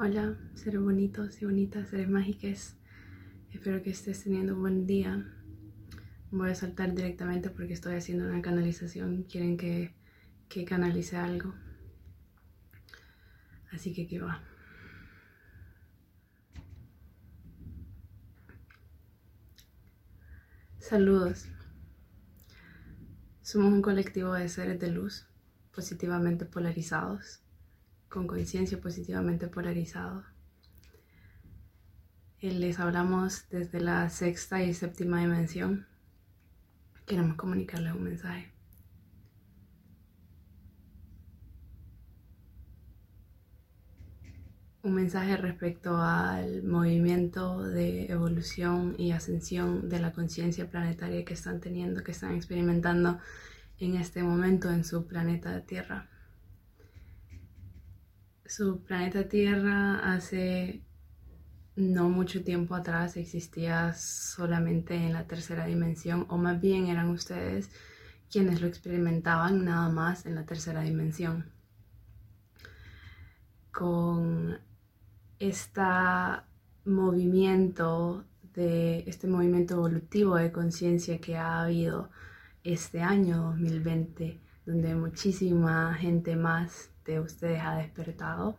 Hola, seres bonitos y bonitas, seres mágicas. Espero que estés teniendo un buen día. Voy a saltar directamente porque estoy haciendo una canalización. Quieren que, que canalice algo. Así que aquí va. Saludos. Somos un colectivo de seres de luz positivamente polarizados con conciencia positivamente polarizado. Les hablamos desde la sexta y séptima dimensión. Queremos comunicarles un mensaje. Un mensaje respecto al movimiento de evolución y ascensión de la conciencia planetaria que están teniendo, que están experimentando en este momento en su planeta Tierra su planeta Tierra hace no mucho tiempo atrás existía solamente en la tercera dimensión, o más bien eran ustedes quienes lo experimentaban nada más en la tercera dimensión. Con este movimiento de este movimiento evolutivo de conciencia que ha habido este año 2020, donde muchísima gente más de ustedes ha despertado,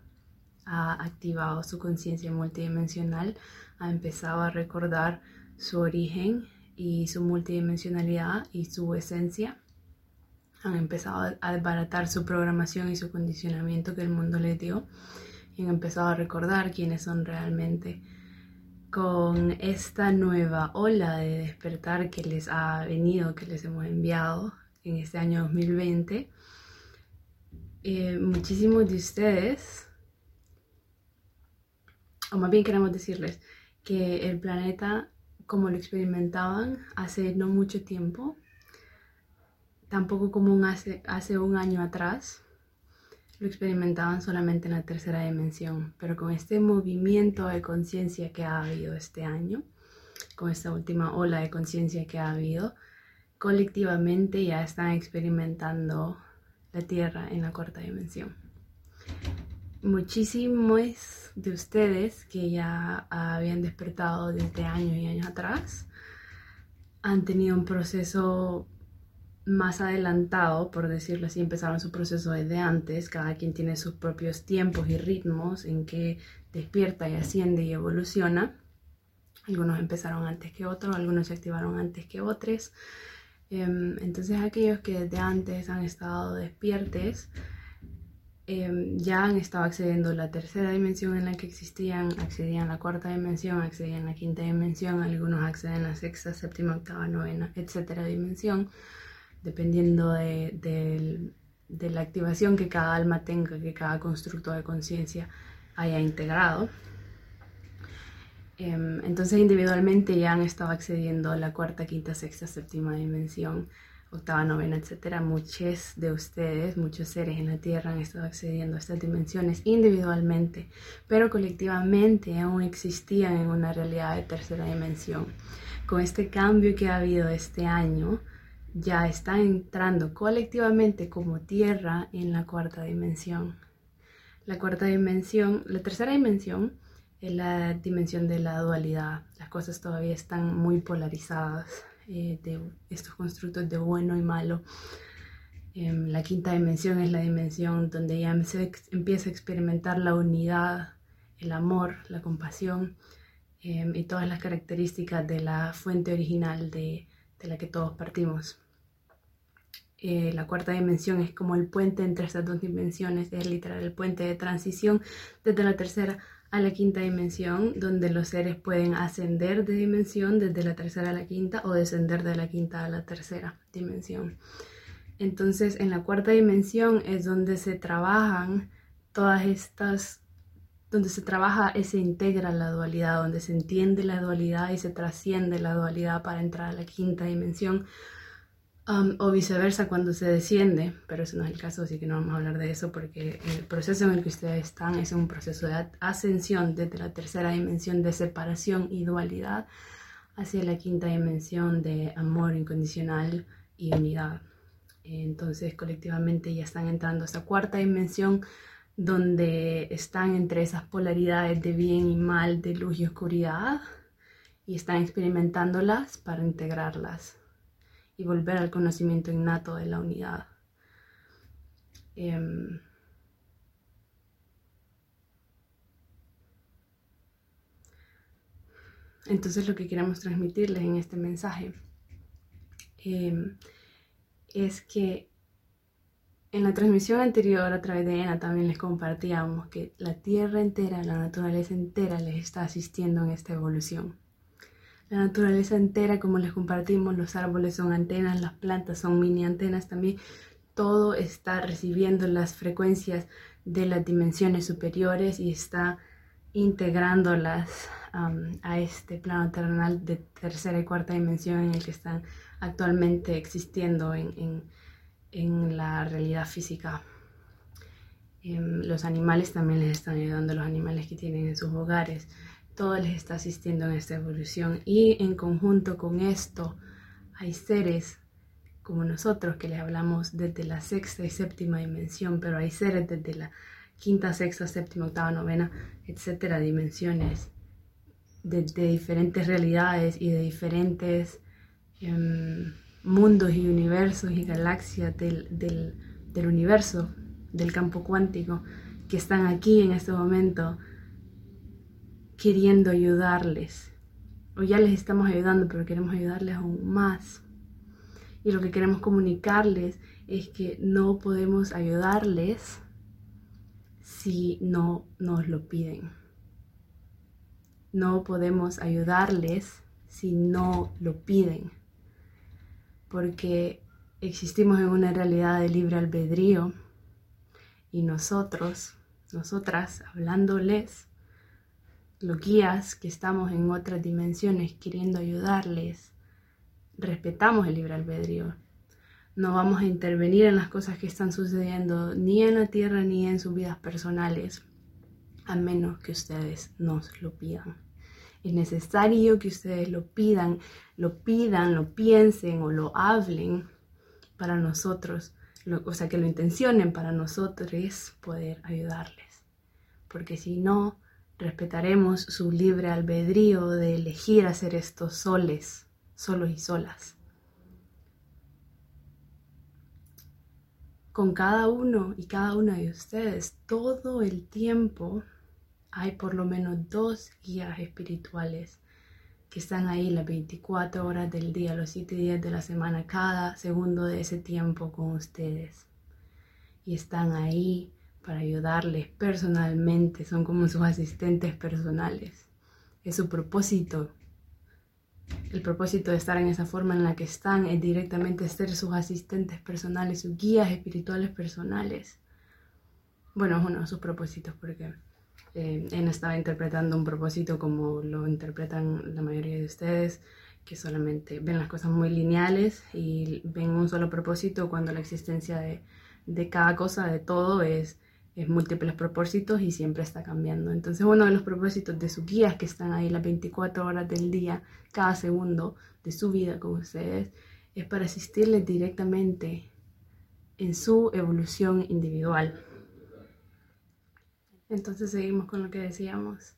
ha activado su conciencia multidimensional, ha empezado a recordar su origen y su multidimensionalidad y su esencia. Han empezado a desbaratar su programación y su condicionamiento que el mundo les dio y han empezado a recordar quiénes son realmente. Con esta nueva ola de despertar que les ha venido, que les hemos enviado en este año 2020, eh, muchísimos de ustedes, o más bien queremos decirles que el planeta como lo experimentaban hace no mucho tiempo, tampoco como un hace, hace un año atrás, lo experimentaban solamente en la tercera dimensión, pero con este movimiento de conciencia que ha habido este año, con esta última ola de conciencia que ha habido, colectivamente ya están experimentando la Tierra en la cuarta dimensión. Muchísimos de ustedes que ya habían despertado desde años y años atrás han tenido un proceso más adelantado, por decirlo así, empezaron su proceso desde antes, cada quien tiene sus propios tiempos y ritmos en que despierta y asciende y evoluciona. Algunos empezaron antes que otros, algunos se activaron antes que otros. Em, entonces aquellos que desde antes han estado despiertes, em, ya han estado accediendo a la tercera dimensión en la que existían, accedían a la cuarta dimensión, accedían a la quinta dimensión, algunos acceden a la sexta, séptima, octava, novena, etcétera dimensión, dependiendo de, de la activación que cada alma tenga, que cada constructo de conciencia haya integrado. Em, entonces individualmente ya han estado accediendo a la cuarta, quinta, sexta, séptima dimensión, octava, novena, etcétera. Muchos de ustedes, muchos seres en la Tierra han estado accediendo a estas dimensiones individualmente, pero colectivamente aún existían en una realidad de tercera dimensión. Con este cambio que ha habido este año, ya están entrando colectivamente como Tierra en la cuarta dimensión. La cuarta dimensión, la tercera dimensión, es la dimensión de la dualidad. Las cosas todavía están muy polarizadas eh, de estos constructos de bueno y malo. Em, la quinta dimensión es la dimensión donde ya se empieza a experimentar la unidad, el amor, la compasión em, y todas las características de la fuente original de, de la que todos partimos. Eh, la cuarta dimensión es como el puente entre estas dos dimensiones, es literal el puente de transición desde la tercera a la quinta dimensión, donde los seres pueden ascender de dimensión desde la tercera a la quinta o descender de la quinta a la tercera dimensión. Entonces, en la cuarta dimensión es donde se trabajan todas estas, donde se trabaja y se integra la dualidad, donde se entiende la dualidad y se trasciende la dualidad para entrar a la quinta dimensión, o viceversa cuando se desciende, pero eso no es el caso, así que no vamos a hablar de eso porque el proceso en el que ustedes están es un proceso de ascensión desde la tercera dimensión de separación y dualidad hacia la quinta dimensión de amor incondicional y unidad. Entonces colectivamente ya están entrando a esta cuarta dimensión donde están entre esas polaridades de bien y mal, de luz y oscuridad, y están experimentándolas para integrarlas y volver al conocimiento innato de la unidad. Em, entonces lo que queremos transmitirles en este mensaje em, es que en la transmisión anterior a través de ENA también les compartíamos que la tierra entera, la naturaleza entera les está asistiendo en esta evolución. La naturaleza entera, como les compartimos, los árboles son antenas, las plantas son mini antenas también, todo está recibiendo las frecuencias de las dimensiones superiores y está integrándolas a este plano terrenal de tercera y cuarta dimensión en el que están actualmente existiendo en en la realidad física. Em, los animales también les están ayudando, los animales que tienen en sus hogares, todo les está asistiendo en esta evolución y en conjunto con esto hay seres como nosotros que les hablamos desde la sexta y séptima dimensión, pero hay seres desde la quinta, sexta, séptima, octava, novena, etcétera, dimensiones, de, diferentes realidades y de diferentes em, mundos y universos y galaxias del, del, universo, del campo cuántico, que están aquí en este momento queriendo ayudarles. O ya les estamos ayudando, pero queremos ayudarles aún más. Y lo que queremos comunicarles es que no podemos ayudarles si no nos lo piden. No podemos ayudarles si no lo piden porque existimos en una realidad de libre albedrío y nosotros, nosotras, hablándoles, los guías que estamos en otras dimensiones queriendo ayudarles, respetamos el libre albedrío. No vamos a intervenir en las cosas que están sucediendo ni en la tierra ni en sus vidas personales, a menos que ustedes nos lo pidan. Es necesario que ustedes lo pidan, lo pidan, lo piensen o lo hablen para nosotros, o sea, que lo intencionen para nosotros poder ayudarles. Porque si no, respetaremos su libre albedrío de elegir hacer estos soles, solos y solas. Con cada uno y cada una de ustedes, todo el tiempo hay por lo menos dos guías espirituales que están ahí las 24 horas del día, los 7 días de la semana, cada segundo de ese tiempo con ustedes. Y están ahí para ayudarles personalmente, son como sus asistentes personales. Es su propósito. El propósito de estar en esa forma en la que están es directamente ser sus asistentes personales, sus guías espirituales personales. Bueno, es uno de sus propósitos porque eh, él estaba interpretando un propósito como lo interpretan la mayoría de ustedes, que solamente ven las cosas muy lineales y ven un solo propósito cuando la existencia de, de cada cosa, de todo, es múltiples propósitos y siempre está cambiando. Entonces uno de los propósitos de sus guías que están ahí las 24 horas del día, cada segundo de su vida con ustedes, es para asistirles directamente en su evolución individual. Entonces seguimos con lo que decíamos.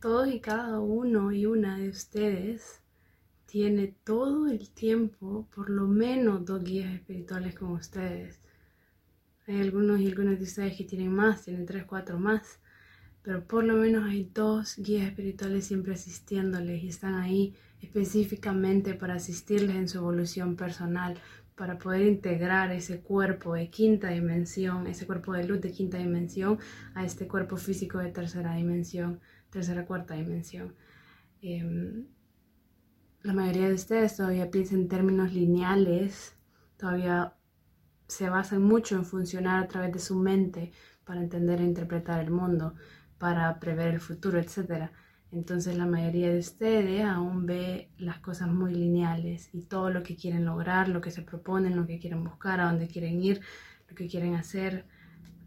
Todos y cada uno y una de ustedes tiene todo el tiempo por lo menos dos guías espirituales con ustedes. Hay algunos y algunas de ustedes que tienen más, tienen tres, cuatro más, pero por lo menos hay dos guías espirituales siempre asistiéndoles y están ahí específicamente para asistirles en su evolución personal, para poder integrar ese cuerpo de quinta dimensión, ese cuerpo de luz de quinta dimensión, a este cuerpo físico de tercera dimensión, tercera, cuarta dimensión. Em, la mayoría de ustedes todavía piensan en términos lineales, todavía se basan mucho en funcionar a través de su mente para entender e interpretar el mundo, para prever el futuro, etc. Entonces la mayoría de ustedes aún ve las cosas muy lineales y todo lo que quieren lograr, lo que se proponen, lo que quieren buscar, a dónde quieren ir, lo que quieren hacer,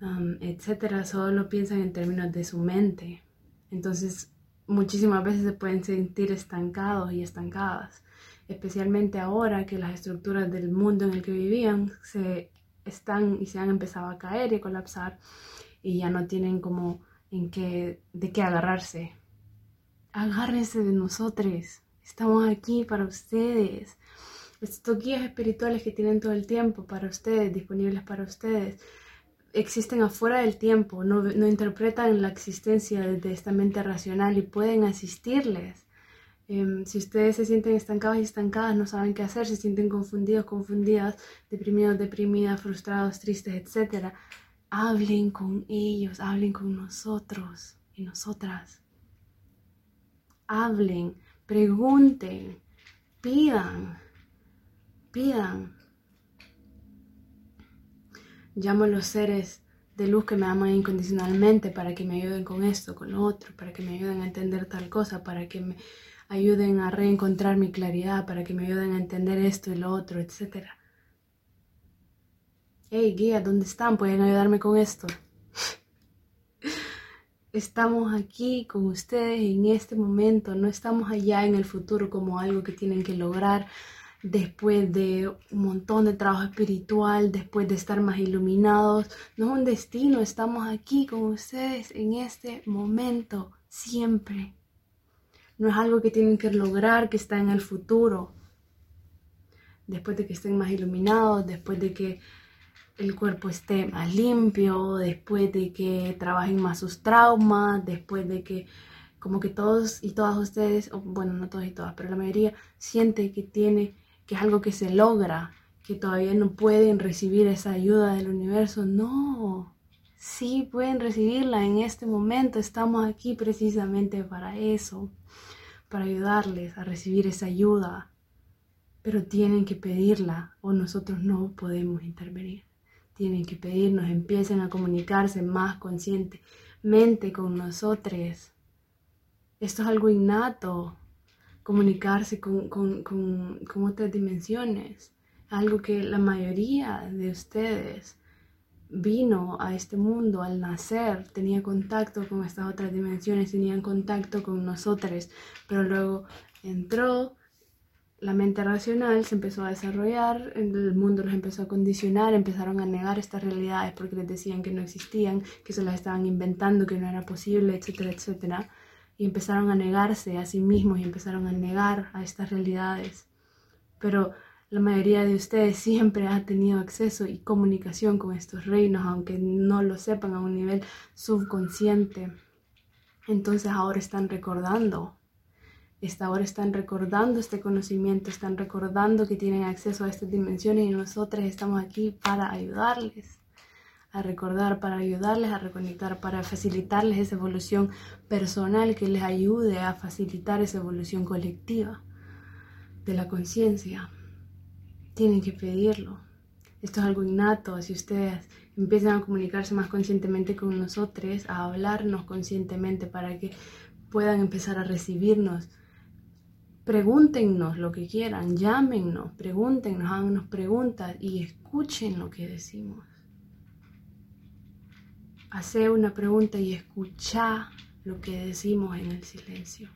um, etcétera, solo piensan en términos de su mente. Entonces muchísimas veces se pueden sentir estancados y estancadas, especialmente ahora que las estructuras del mundo en el que vivían se están y se han empezado a caer y colapsar y ya no tienen como en qué, de qué agarrarse. Agárrense de nosotros. Estamos aquí para ustedes. Estos guías espirituales que tienen todo el tiempo para ustedes, disponibles para ustedes, existen afuera del tiempo, no, no interpretan la existencia desde esta mente racional y pueden asistirles. Em, si ustedes se sienten estancados y estancadas, no saben qué hacer, se sienten confundidos, confundidas, deprimidos, deprimidas, frustrados, tristes, etc., hablen con ellos, hablen con nosotros y nosotras. Hablen, pregunten, pidan, pidan. Llamo a los seres de luz que me aman incondicionalmente para que me ayuden con esto, con lo otro, para que me ayuden a entender tal cosa, para que me ayuden a reencontrar mi claridad, para que me ayuden a entender esto y lo otro, etc. Hey, guía, ¿dónde están? ¿Pueden ayudarme con esto? Estamos aquí con ustedes en este momento, no estamos allá en el futuro como algo que tienen que lograr después de un montón de trabajo espiritual, después de estar más iluminados. No es un destino, estamos aquí con ustedes en este momento, siempre no es algo que tienen que lograr, que está en el futuro. Después de que estén más iluminados, después de que el cuerpo esté más limpio, después de que trabajen más sus traumas, después de que como que todos y todas ustedes, bueno, no todos y todas, pero la mayoría siente que tiene, que es algo que se logra, que todavía no pueden recibir esa ayuda del universo. No, sí pueden recibirla en este momento. Estamos aquí precisamente para eso para ayudarles a recibir esa ayuda, pero tienen que pedirla o nosotros no podemos intervenir. Tienen que pedirnos, empiecen a comunicarse más conscientemente con nosotros. Esto es algo innato, comunicarse con, con, con, con otras dimensiones, algo que la mayoría de ustedes vino a este mundo al nacer, tenía contacto con estas otras dimensiones, tenían contacto con nosotros, pero luego entró la mente racional, se empezó a desarrollar, el mundo los empezó a condicionar, empezaron a negar estas realidades porque les decían que no existían, que se las estaban inventando, que no era posible, etcétera, etcétera, y empezaron a negarse a sí mismos y empezaron a negar a estas realidades. Pero la mayoría de ustedes siempre ha tenido acceso y comunicación con estos reinos, aunque no lo sepan a un nivel subconsciente. Entonces ahora están recordando, ahora están recordando este conocimiento, están recordando que tienen acceso a estas dimensiones y nosotros estamos aquí para ayudarles a recordar, para ayudarles a reconectar, para facilitarles esa evolución personal que les ayude a facilitar esa evolución colectiva de la conciencia tienen que pedirlo. Esto es algo innato. Si ustedes empiezan a comunicarse más conscientemente con nosotros, a hablarnos conscientemente para que puedan empezar a recibirnos, pregúntenos lo que quieran, llámenos, pregúntenos, háganos preguntas y escuchen lo que decimos. Hace una pregunta y escucha lo que decimos en el silencio.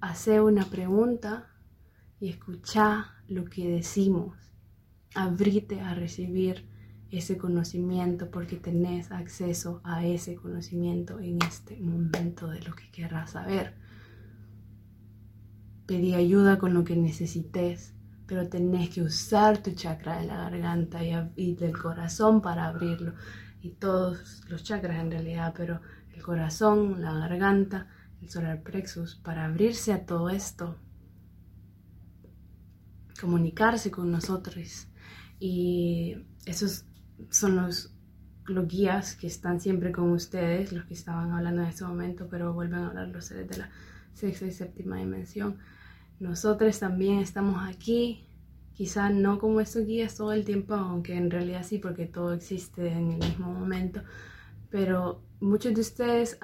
Hace una pregunta y escucha lo que decimos. Abrite a recibir ese conocimiento porque tenés acceso a ese conocimiento en este momento de lo que querrás saber. Pedí ayuda con lo que necesites, pero tenés que usar tu chakra de la garganta y, del corazón para abrirlo. Y todos los chakras en realidad, pero el corazón, la garganta, el solar plexus, para abrirse a todo esto comunicarse con nosotros. Y esos son los, los guías que están siempre con ustedes, los que estaban hablando en este momento, pero vuelven a hablar los seres de la sexta y séptima dimensión. Nosotros también estamos aquí, quizá no como estos guías todo el tiempo, aunque en realidad sí, porque todo existe en el mismo momento, pero muchos de ustedes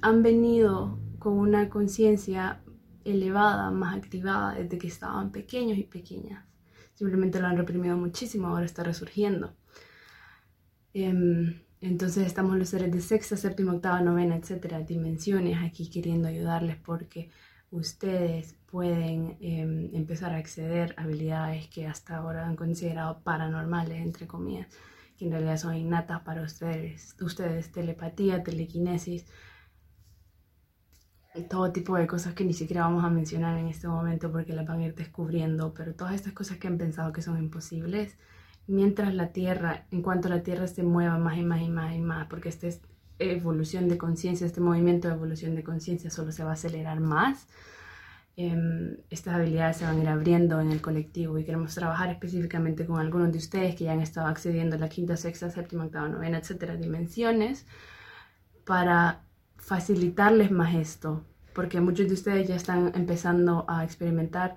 han venido con una conciencia elevada, más activada desde que estaban pequeños y pequeñas. Simplemente lo han reprimido muchísimo, ahora está resurgiendo. Em, entonces estamos los seres de sexta, séptima, octava, novena, etcétera, dimensiones aquí queriendo ayudarles porque ustedes pueden em, empezar a acceder a habilidades que hasta ahora han considerado paranormales, entre comillas, que en realidad son innatas para ustedes, ustedes telepatía, telequinesis, todo tipo de cosas que ni siquiera vamos a mencionar en este momento porque las van a ir descubriendo, pero todas estas cosas que han pensado que son imposibles, mientras la Tierra, en cuanto la Tierra se mueva más y más y más y más, porque esta es evolución de conciencia, este movimiento de evolución de conciencia solo se va a acelerar más, em, estas habilidades se van a ir abriendo en el colectivo y queremos trabajar específicamente con algunos de ustedes que ya han estado accediendo a la quinta, sexta, séptima, octava, novena, etcétera, dimensiones, para facilitarles más esto, porque muchos de ustedes ya están empezando a experimentar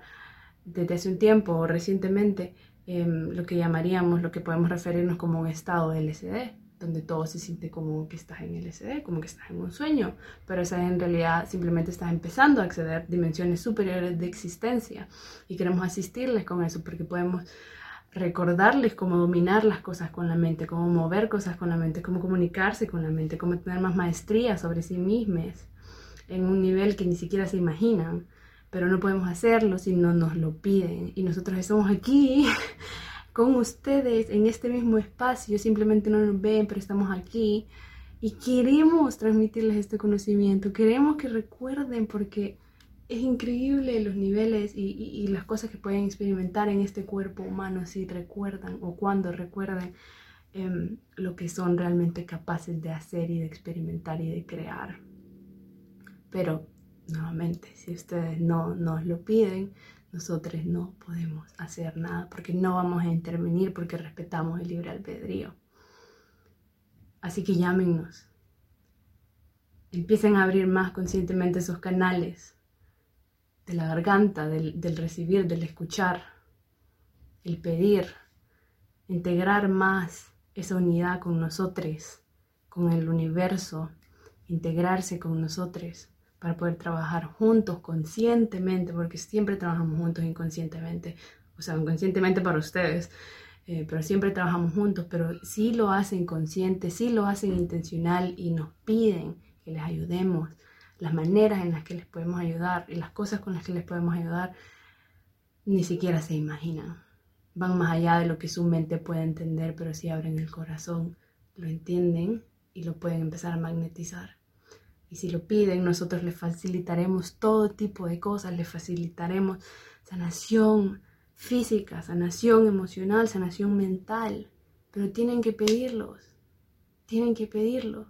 desde hace un tiempo o recientemente em, lo que llamaríamos, lo que podemos referirnos como un estado de LSD, donde todo se siente como que estás en LSD, como que estás en un sueño, pero esa en realidad simplemente estás empezando a acceder a dimensiones superiores de existencia y queremos asistirles con eso porque podemos recordarles cómo dominar las cosas con la mente, cómo mover cosas con la mente, cómo comunicarse con la mente, cómo tener más maestría sobre sí mismos en un nivel que ni siquiera se imaginan, pero no podemos hacerlo si no nos lo piden. Y nosotros estamos aquí con ustedes en este mismo espacio, simplemente no nos ven, pero estamos aquí. Y queremos transmitirles este conocimiento, queremos que recuerden porque es increíble los niveles y, las cosas que pueden experimentar en este cuerpo humano si recuerdan o cuando recuerden em, lo que son realmente capaces de hacer y de experimentar y de crear. Pero nuevamente, si ustedes no nos lo piden, nosotros no podemos hacer nada porque no vamos a intervenir porque respetamos el libre albedrío. Así que llámenos. Empiecen a abrir más conscientemente esos canales de la garganta, del, recibir, del escuchar, el pedir, integrar más esa unidad con nosotros, con el universo, integrarse con nosotros para poder trabajar juntos conscientemente, porque siempre trabajamos juntos inconscientemente, o sea, inconscientemente para ustedes, eh, pero siempre trabajamos juntos, pero si lo hacen consciente, si lo hacen intencional y nos piden que les ayudemos, las maneras en las que les podemos ayudar y las cosas con las que les podemos ayudar, ni siquiera se imaginan. Van más allá de lo que su mente puede entender, pero si abren el corazón, lo entienden y lo pueden empezar a magnetizar. Y si lo piden, nosotros les facilitaremos todo tipo de cosas, les facilitaremos sanación física, sanación emocional, sanación mental. Pero tienen que pedirlos, tienen que pedirlo,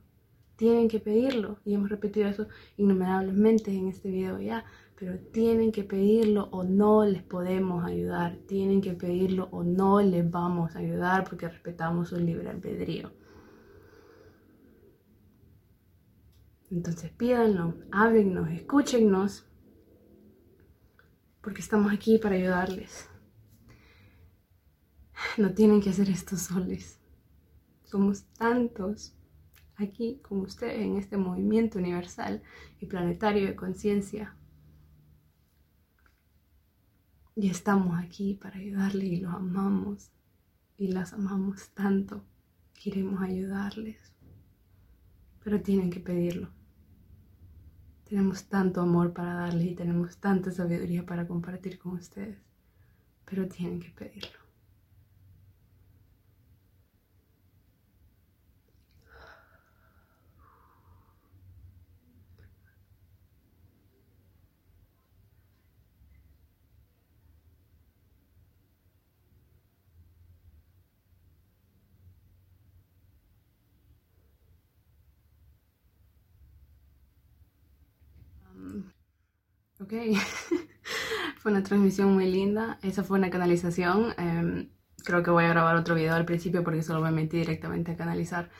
tienen que pedirlo. Y hemos repetido eso innumerables en este video ya. Pero tienen que pedirlo o no les podemos ayudar. Tienen que pedirlo o no les vamos a ayudar porque respetamos su libre albedrío. Entonces pídanlo, háblennos, escúchennos, porque estamos aquí para ayudarles. No tienen que hacer esto soles. Somos tantos aquí como ustedes en este movimiento universal y planetario de conciencia. Y estamos aquí para ayudarles y los amamos y las amamos tanto. Queremos ayudarles, pero tienen que pedirlo. Tenemos tanto amor para darles y tenemos tanta sabiduría para compartir con ustedes, pero tienen que pedirlo. Ok, fue una transmisión muy linda. Esa fue una canalización. Em, creo que voy a grabar otro video al principio porque solo me metí directamente a canalizar.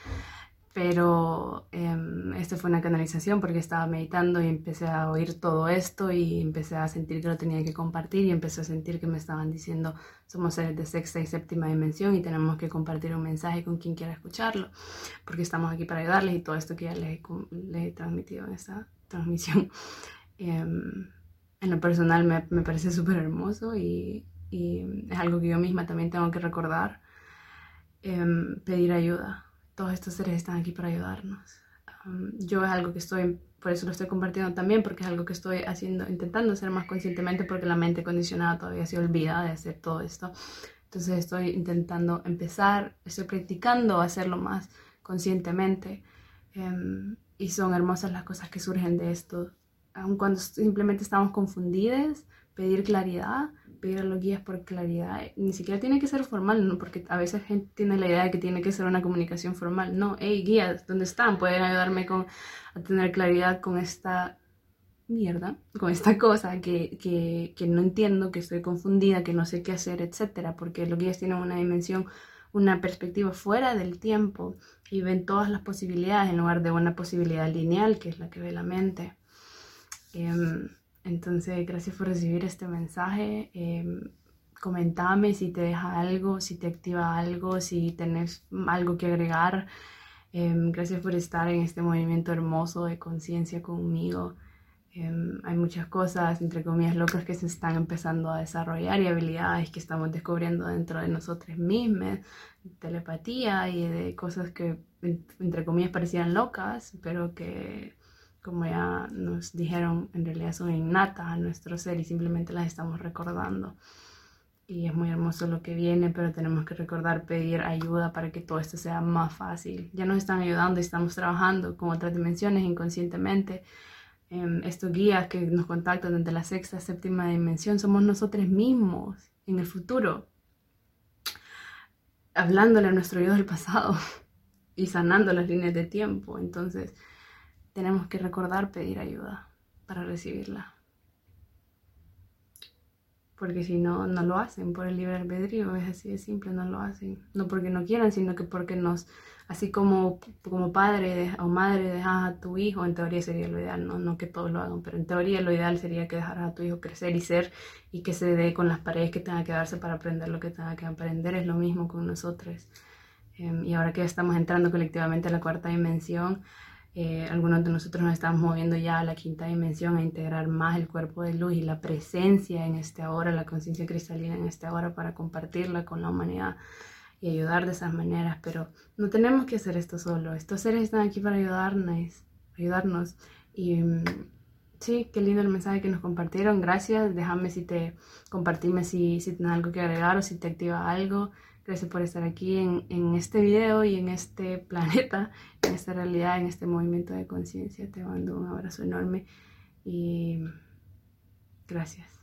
Pero eh, esta fue una canalización porque estaba meditando y empecé a oír todo esto y empecé a sentir que lo tenía que compartir y empecé a sentir que me estaban diciendo somos seres de sexta y séptima dimensión y tenemos que compartir un mensaje con quien quiera escucharlo porque estamos aquí para ayudarles y todo esto que ya les, les he transmitido en esta transmisión. Em, en lo personal me, me parece súper hermoso y, y, es algo que yo misma también tengo que recordar. Em, pedir ayuda. Todos estos seres están aquí para ayudarnos. yo es algo que estoy, por eso lo estoy compartiendo también, porque es algo que estoy haciendo, intentando hacer más conscientemente, porque la mente condicionada todavía se olvida de hacer todo esto. Entonces estoy intentando empezar, estoy practicando hacerlo más conscientemente. Em, y son hermosas las cosas que surgen de esto. Aun cuando simplemente estamos confundidas, pedir claridad, pedir a los guías por claridad. Ni siquiera tiene que ser formal, ¿no? porque a veces gente tiene la idea de que tiene que ser una comunicación formal. No, hey, guías, ¿dónde están? Pueden ayudarme con, a tener claridad con esta mierda, con esta cosa que, que, que no entiendo, que estoy confundida, que no sé qué hacer, etcétera, porque los guías tienen una dimensión, una perspectiva fuera del tiempo y ven todas las posibilidades en lugar de una posibilidad lineal, que es la que ve la mente. Em, entonces, gracias por recibir este mensaje. Eh, comentame si te deja algo, si te activa algo, si tenés algo que agregar. Em, gracias por estar en este movimiento hermoso de conciencia conmigo. Em, hay muchas cosas, entre comillas, locas que se están empezando a desarrollar y habilidades que estamos descubriendo dentro de nosotros mismos, telepatía y de cosas que, entre comillas, parecían locas, pero que como ya nos dijeron, en realidad son innatas a nuestro ser y simplemente las estamos recordando. Y es muy hermoso lo que viene, pero tenemos que recordar pedir ayuda para que todo esto sea más fácil. Ya nos están ayudando y estamos trabajando con otras dimensiones inconscientemente. Eh, estos guías que nos contactan desde la sexta, séptima dimensión, somos nosotros mismos en el futuro, hablándole a nuestro yo del pasado y sanando las líneas de tiempo. Entonces, tenemos que recordar pedir ayuda para recibirla. Porque si no, no lo hacen por el libre albedrío, es así de simple, no lo hacen. No porque no quieran, sino que porque nos, así como, como padre o madre dejas a tu hijo, en teoría sería lo ideal, no, no que todos lo hagan, pero en teoría lo ideal sería que dejaras a tu hijo crecer y ser y que se dé con las paredes que tenga que darse para aprender lo que tenga que aprender. Es lo mismo con nosotros. Em, y ahora que ya estamos entrando colectivamente a la cuarta dimensión, eh, algunos de nosotros nos estamos moviendo ya a la quinta dimensión, a integrar más el cuerpo de luz y la presencia en este ahora, la conciencia cristalina en este ahora para compartirla con la humanidad y ayudar de esas maneras. Pero no tenemos que hacer esto solo. Estos seres están aquí para ayudarnos. ayudarnos. Y mm, sí, qué lindo el mensaje que nos compartieron. Gracias. Déjame si te compartime si, si tienes algo que agregar o si te activa algo. Gracias por estar aquí en, este video y en este planeta, en esta realidad, en este movimiento de conciencia. Te mando un abrazo enorme y gracias.